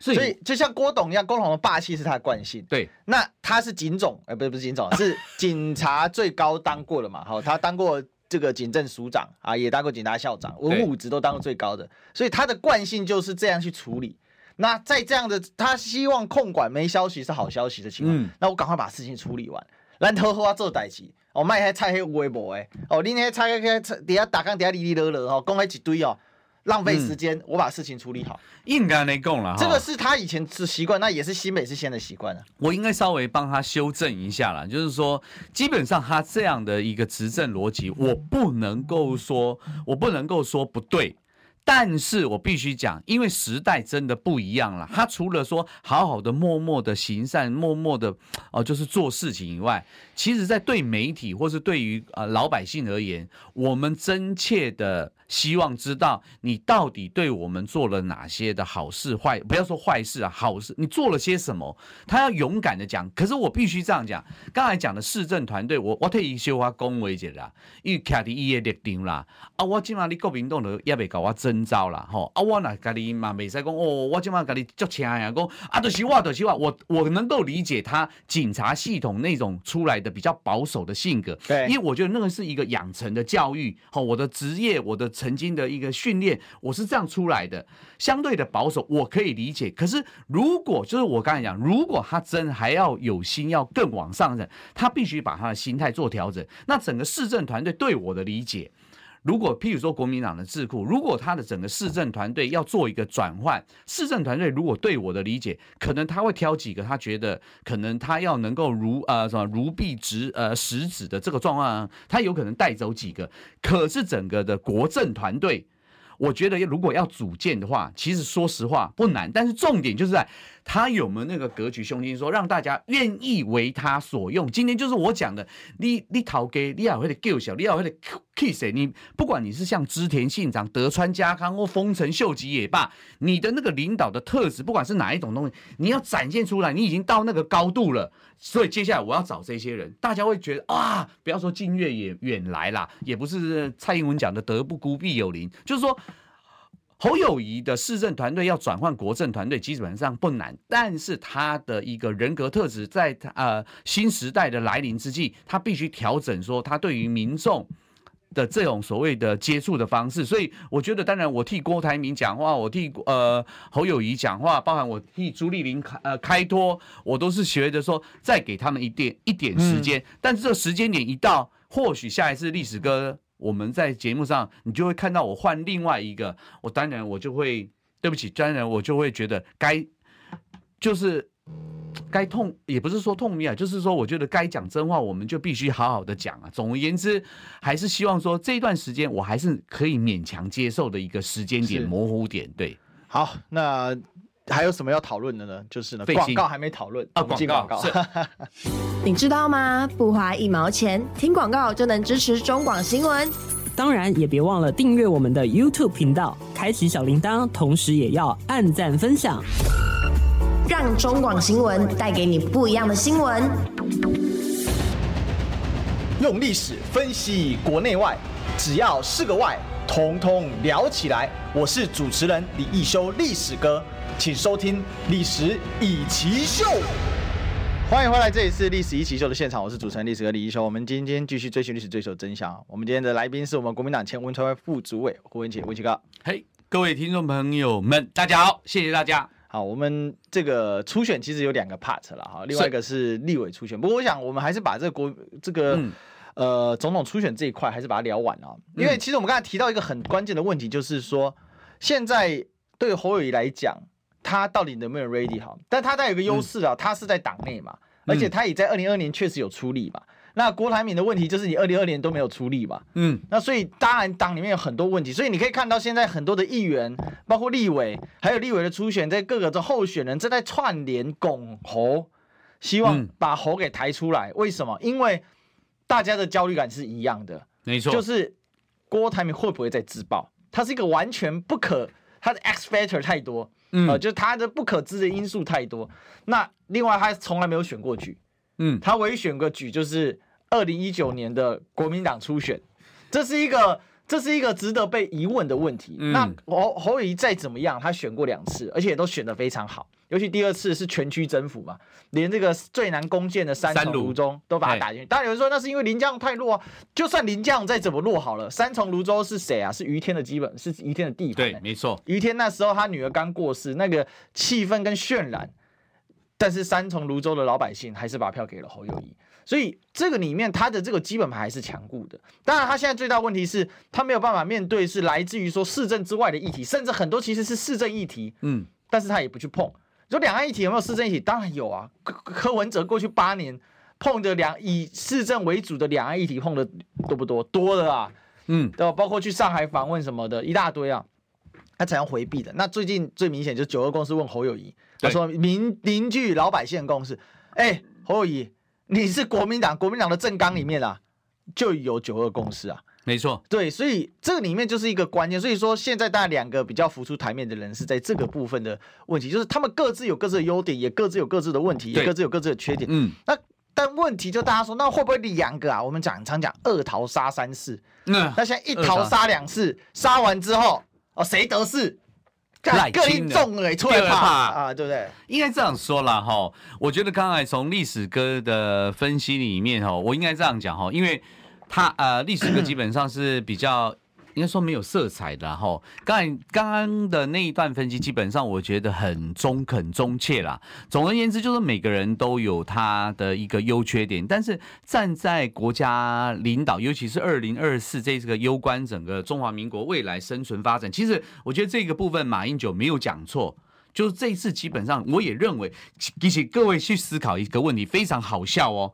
[SPEAKER 1] 所以，所以就像郭董一样，郭董的霸气是他的惯性。
[SPEAKER 2] 对，那
[SPEAKER 1] 他是警总，哎，不是不是警总，是警察最高当过了嘛？好，他当过。这个警政署长啊，也当过警察校长，文武职都当过最高的，所以他的惯性就是这样去处理。那在这样的，他希望控管没消息是好消息的情况，嗯、那我赶快把事情处理完，然后好好做代志。哦，卖遐菜还微博诶，哦，你那菜菜菜底下打工底下哩哩啰啰吼，讲还一堆哦。浪费时间，嗯、我把事情处理好。
[SPEAKER 2] 应该没供了，
[SPEAKER 1] 这个是他以前是习惯，那也是新北市现在的习惯了。
[SPEAKER 2] 我应该稍微帮他修正一下啦，就是说，基本上他这样的一个执政逻辑，我不能够说，我不能够说不对。但是我必须讲，因为时代真的不一样了。他除了说好好的、默默的行善、默默的哦、就是做事情以外，其实在对媒体或是对于呃老百姓而言，我们真切的希望知道你到底对我们做了哪些的好事坏，不要说坏事啊，好事你做了些什么？他要勇敢的讲。可是我必须这样讲，刚才讲的市政团队，我我特意修话恭维一下啦，因为卡在伊的立场啦，啊，我今嘛你国民党都也未搞我真征召啦，吼，啊，我那家己嘛未使讲哦，我今嘛家己足请呀，讲啊，就是我，就是我，我我能够理解他警察系统那种出来的比较保守的性格，对，因为我觉得那个是一个养成的教育，好，我的职业，我的。曾经的一个训练，我是这样出来的，相对的保守，我可以理解。可是如果就是我刚才讲，如果他真还要有心要更往上的，他必须把他的心态做调整。那整个市政团队对我的理解，如果譬如说国民党的智库，如果他的整个市政团队要做一个转换，市政团队如果对我的理解，可能他会挑几个他觉得可能他要能够如呃什么如臂直呃食指的这个状况，他有可能带走几个。可是整个的国政团队，我觉得如果要组建的话，其实说实话不难，但是重点就是在。他有没有那个格局胸襟，说让大家愿意为他所用？今天就是我讲的，你你讨给你要会的救小，你要会的 kiss，你不管你是像织田信长、德川家康或丰臣秀吉也罢，你的那个领导的特质，不管是哪一种东西，你要展现出来，你已经到那个高度了。所以接下来我要找这些人，大家会觉得啊，不要说近月也远来啦，也不是蔡英文讲的德不孤必有邻，就是说。侯友谊的市政团队要转换国政团队，基本上不难，但是他的一个人格特质，在他呃新时代的来临之际，他必须调整，说他对于民众的这种所谓的接触的方式。所以我觉得，当然我替郭台铭讲话，我替呃侯友谊讲话，包含我替朱立伦开呃开脱，我都是学着说，再给他们一点一点时间。但是这时间点一到，或许下一次历史哥。我们在节目上，你就会看到我换另外一个，我当然我就会对不起，当然我就会觉得该就是该痛，也不是说痛痒啊，就是说我觉得该讲真话，我们就必须好好的讲啊。总而言之，还是希望说这段时间我还是可以勉强接受的一个时间点模糊点。对，
[SPEAKER 1] 好，那。还有什么要讨论的呢？就是呢，广告还没讨论
[SPEAKER 2] 啊，广告。告
[SPEAKER 4] 你知道吗？不花一毛钱，听广告就能支持中广新闻。
[SPEAKER 3] 当然，也别忘了订阅我们的 YouTube 频道，开启小铃铛，同时也要按赞分享，
[SPEAKER 4] 让中广新闻带给你不一样的新闻。
[SPEAKER 1] 用历史分析国内外，只要是个“外”，统统聊起来。我是主持人李一修，历史哥。请收听《历史易起 SHOW》，欢迎回来，这里是《历史易起 SHOW》的现场，我是主持人历史哥李一修。我们今天继续追寻历史，追求真相。我们今天的来宾是我们国民党前文传会副主委胡文琦，文琦哥。
[SPEAKER 2] 嘿，各位听众朋友们，大家好，谢谢大家。
[SPEAKER 1] 好，我们这个初选其实有两个 part 了哈，另外一个是立委初选。不过我想，我们还是把这个国这个、嗯、呃总统初选这一块还是把它聊完啊，因为其实我们刚才提到一个很关键的问题，就是说现在对侯友谊来讲。他到底能不能 ready 好？但他带有个优势啊，他是在党内嘛，而且他也在二零二年确实有出力嘛。那郭台铭的问题就是你二零二年都没有出力嘛，嗯，那所以当然党里面有很多问题，所以你可以看到现在很多的议员，包括立委，还有立委的初选，在各个的候选人正在串联拱侯，希望把侯给抬出来。为什么？因为大家的焦虑感是一样的，
[SPEAKER 2] 没错，
[SPEAKER 1] 就是郭台铭会不会再自爆？他是一个完全不可，他的 X factor 太多。嗯，呃，就是他的不可知的因素太多。那另外，他从来没有选过举，嗯，他唯一选过举就是二零一九年的国民党初选，这是一个。这是一个值得被疑问的问题。嗯、那侯侯友谊再怎么样，他选过两次，而且都选得非常好。尤其第二次是全区征服嘛，连这个最难攻陷的三重泸州都把他打进去。当然有人说那是因为林佳龙太弱啊，就算林佳龙再怎么弱好了，三重泸州是谁啊？是于天的基本，是于天的地盘。
[SPEAKER 2] 对，没错。
[SPEAKER 1] 于天那时候他女儿刚过世，那个气氛跟渲染，但是三重泸州的老百姓还是把票给了侯友谊。所以这个里面，他的这个基本盘还是强固的。当然，他现在最大问题是，他没有办法面对是来自于说市政之外的议题，甚至很多其实是市政议题。嗯，但是他也不去碰。说两岸议题有没有市政议题？当然有啊。柯柯文哲过去八年碰的两以市政为主的两岸议题碰的多不多？多的啊。嗯，对吧？包括去上海访问什么的，一大堆啊。他怎样回避的？那最近最明显就是九二共识问侯友谊，他说民凝聚老百姓的共识。哎，侯友谊。你是国民党，国民党的政纲里面啊，就有九二共识啊，
[SPEAKER 2] 没错，
[SPEAKER 1] 对，所以这个里面就是一个关键。所以说，现在大概两个比较浮出台面的人是在这个部分的问题，就是他们各自有各自的优点，也各自有各自的问题，也各自有各自的缺点。嗯，那但问题就大家说，那会不会两个啊？我们讲常讲二桃杀三士，嗯，那现在一桃杀两士，杀完之后哦，谁得势？各一众哎，出来怕啊，对不对？
[SPEAKER 2] 应该这样说啦哈。我觉得刚才从历史哥的分析里面哈，我应该这样讲哈，因为他呃，历史哥基本上是比较。应该说没有色彩的哈，刚才刚刚的那一段分析，基本上我觉得很中肯、中切啦。总而言之，就是每个人都有他的一个优缺点，但是站在国家领导，尤其是二零二四这个攸关整个中华民国未来生存发展，其实我觉得这个部分马英九没有讲错。就是这一次基本上，我也认为，其实各位去思考一个问题，非常好笑哦。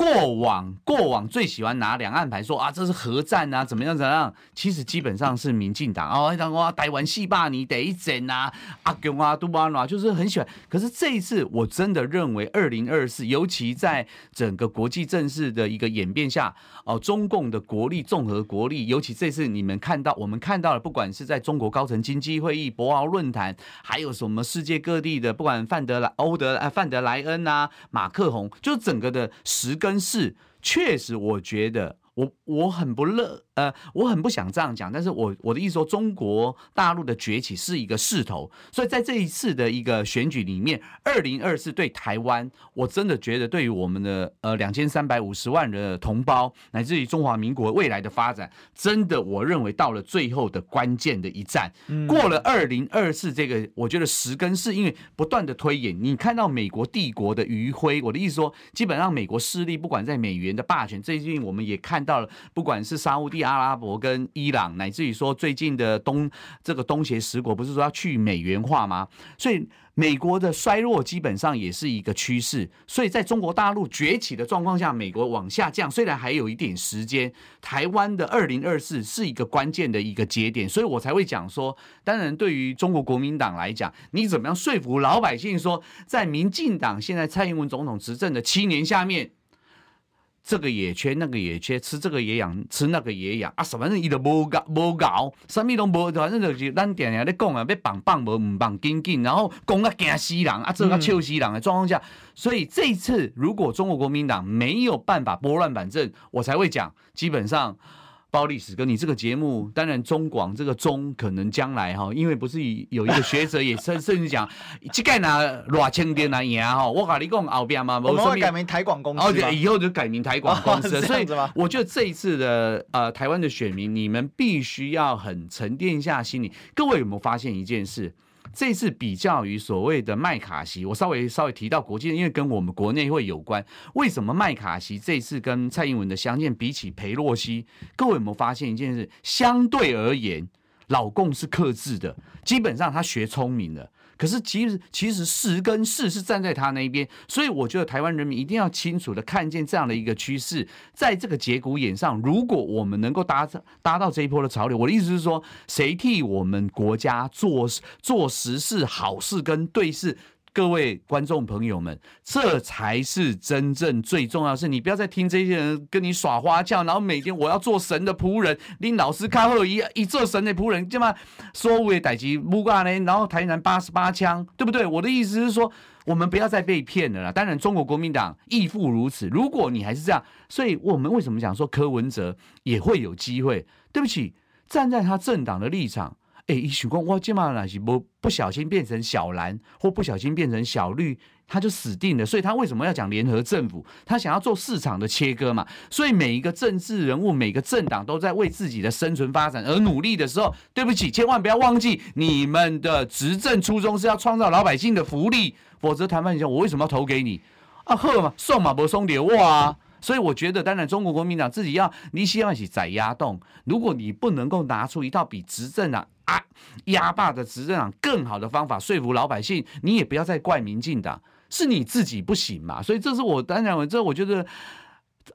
[SPEAKER 2] 过往过往最喜欢拿两岸牌说啊，这是核战啊，怎么样怎么样？其实基本上是民进党哦，讲哇台湾戏霸你得一整啊，阿公啊杜巴诺就是很喜欢。可是这一次我真的认为，二零二四，尤其在整个国际政治的一个演变下，哦，中共的国力综合国力，尤其这次你们看到，我们看到了，不管是在中国高层经济会议、博鳌论坛，还有什么世界各地的，不管范德莱、欧德、范德莱恩啊、马克宏，就整个的十个跟是，确实我觉得。我我很不乐，呃，我很不想这样讲，但是我我的意思说，中国大陆的崛起是一个势头，所以在这一次的一个选举里面，二零二四对台湾，我真的觉得对于我们的呃两千三百五十万的同胞，乃至于中华民国未来的发展，真的我认为到了最后的关键的一战，过了二零二四这个，我觉得十根是，因为不断的推演，你看到美国帝国的余晖，我的意思说，基本上美国势力不管在美元的霸权，最近我们也看到。到了，不管是沙乌地阿拉伯跟伊朗，乃至于说最近的东这个东协十国，不是说要去美元化吗？所以美国的衰弱基本上也是一个趋势。所以在中国大陆崛起的状况下，美国往下降，虽然还有一点时间，台湾的二零二四是一个关键的一个节点，所以我才会讲说，当然对于中国国民党来讲，你怎么样说服老百姓说，在民进党现在蔡英文总统执政的七年下面。这个也缺，那个也缺，吃这个也养，吃那个也养啊！什么人伊都无搞无搞，什么都无，反正就是咱点点在讲啊，要绑绑绑紧紧，然后讲啊惊死人啊，这个笑死人的状况下，所以这一次如果中国国民党没有办法拨乱反正，我才会讲，基本上。包历史哥，你这个节目，当然中广这个中可能将来哈，因为不是有一个学者也甚甚至讲，这个拿偌千点来赢哈，我跟你讲后边嘛，
[SPEAKER 1] 我们会改名台广公司，
[SPEAKER 2] 哦，以后就改名台广公司，哦、所以我觉得这一次的呃台湾的选民，你们必须要很沉淀一下心理，各位有没有发现一件事？这次比较于所谓的麦卡锡，我稍微稍微提到国际，因为跟我们国内会有关。为什么麦卡锡这次跟蔡英文的相见，比起裴洛西，各位有没有发现一件事？相对而言，老共是克制的，基本上他学聪明了。可是其实其实十跟事是站在他那一边，所以我觉得台湾人民一定要清楚的看见这样的一个趋势，在这个节骨眼上，如果我们能够搭搭到这一波的潮流，我的意思是说，谁替我们国家做做实事、好事跟对事。各位观众朋友们，这才是真正最重要的是，你不要再听这些人跟你耍花俏，然后每天我要做神的仆人，林老师看后一一做神的仆人，这么说我也逮起木瓜呢，然后台南八十八枪，对不对？我的意思是说，我们不要再被骗了啦。当然，中国国民党亦复如此。如果你还是这样，所以我们为什么讲说柯文哲也会有机会？对不起，站在他政党的立场。哎，一许光，我今嘛那是不不小心变成小蓝，或不小心变成小绿，他就死定了。所以他为什么要讲联合政府？他想要做市场的切割嘛。所以每一个政治人物、每个政党都在为自己的生存发展而努力的时候，对不起，千万不要忘记你们的执政初衷是要创造老百姓的福利，否则谈判一下，我为什么要投给你？啊呵嘛，送嘛不送礼哇。所以我觉得，当然中国国民党自己要你希望起宰压动，如果你不能够拿出一套比执政党啊压霸的执政党更好的方法说服老百姓，你也不要再怪民进党，是你自己不行嘛。所以这是我当然，我这我觉得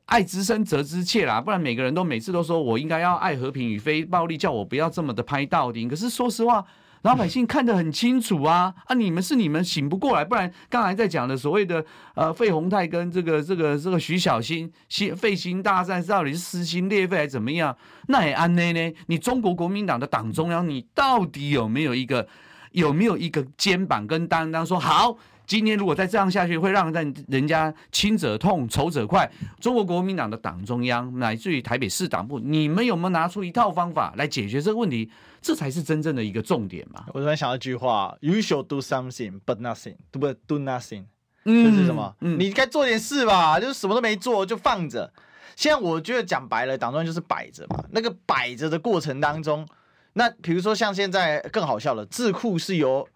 [SPEAKER 2] 爱之深责之切啦，不然每个人都每次都说我应该要爱和平与非暴力，叫我不要这么的拍到底。可是说实话。老百姓看得很清楚啊啊！你们是你们醒不过来，不然刚才在讲的所谓的呃费鸿泰跟这个这个这个徐小新新费心大战到底是撕心裂肺还是怎么样？那也安内呢？你中国国民党的党中央，你到底有没有一个有没有一个肩膀跟担当说好？今天如果再这样下去，会让人人家亲者痛，仇者快。中国国民党的党中央乃至于台北市党部，你们有没有拿出一套方法来解决这个问题？这才是真正的一个重点嘛。
[SPEAKER 1] 我突然想到一句话：You should do something, but nothing. Do do nothing. 这是什么？嗯，你该做点事吧，就是什么都没做就放着。现在我觉得讲白了，党中央就是摆着嘛。那个摆着的过程当中，那比如说像现在更好笑了，智库是由。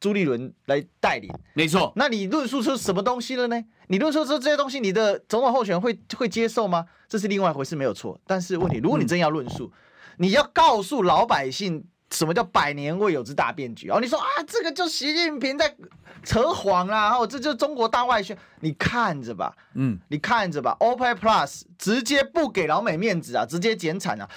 [SPEAKER 1] 朱立伦来带领，
[SPEAKER 2] 没错。
[SPEAKER 1] 那你论述出什么东西了呢？你论述出这些东西，你的总统候选人会会接受吗？这是另外一回事，没有错。但是问题，如果你真要论述，你要告诉老百姓什么叫百年未有之大变局？哦，你说啊，这个就习近平在扯谎啦，然后这就是中国大外宣，你看着吧，嗯，你看着吧，OPEC Plus 直接不给老美面子啊，直接减产啊。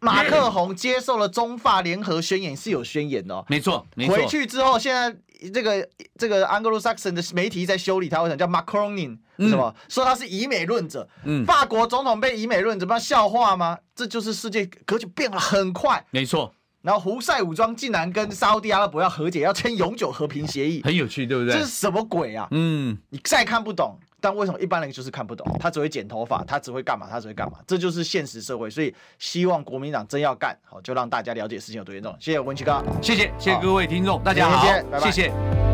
[SPEAKER 1] 马克宏接受了中法联合宣言，是有宣言的哦，
[SPEAKER 2] 没错，没错。
[SPEAKER 1] 回去之后，现在这个这个 Anglo-Saxon 的媒体在修理他，我想叫 Macroning？什么、嗯、说他是以美论者？嗯，法国总统被以美论者，不要笑话吗？这就是世界格局变了很快，
[SPEAKER 2] 没错。
[SPEAKER 1] 然后胡塞武装竟然跟沙乌地阿拉伯要和解，要签永久和平协议，
[SPEAKER 2] 很有趣，对不对？
[SPEAKER 1] 这是什么鬼啊？嗯，你再看不懂。但为什么一般人就是看不懂？他只会剪头发，他只会干嘛？他只会干嘛？这就是现实社会。所以希望国民党真要干好，就让大家了解事情有多严重。谢谢文琦哥，
[SPEAKER 2] 谢谢谢谢各位听众，大家好，谢谢。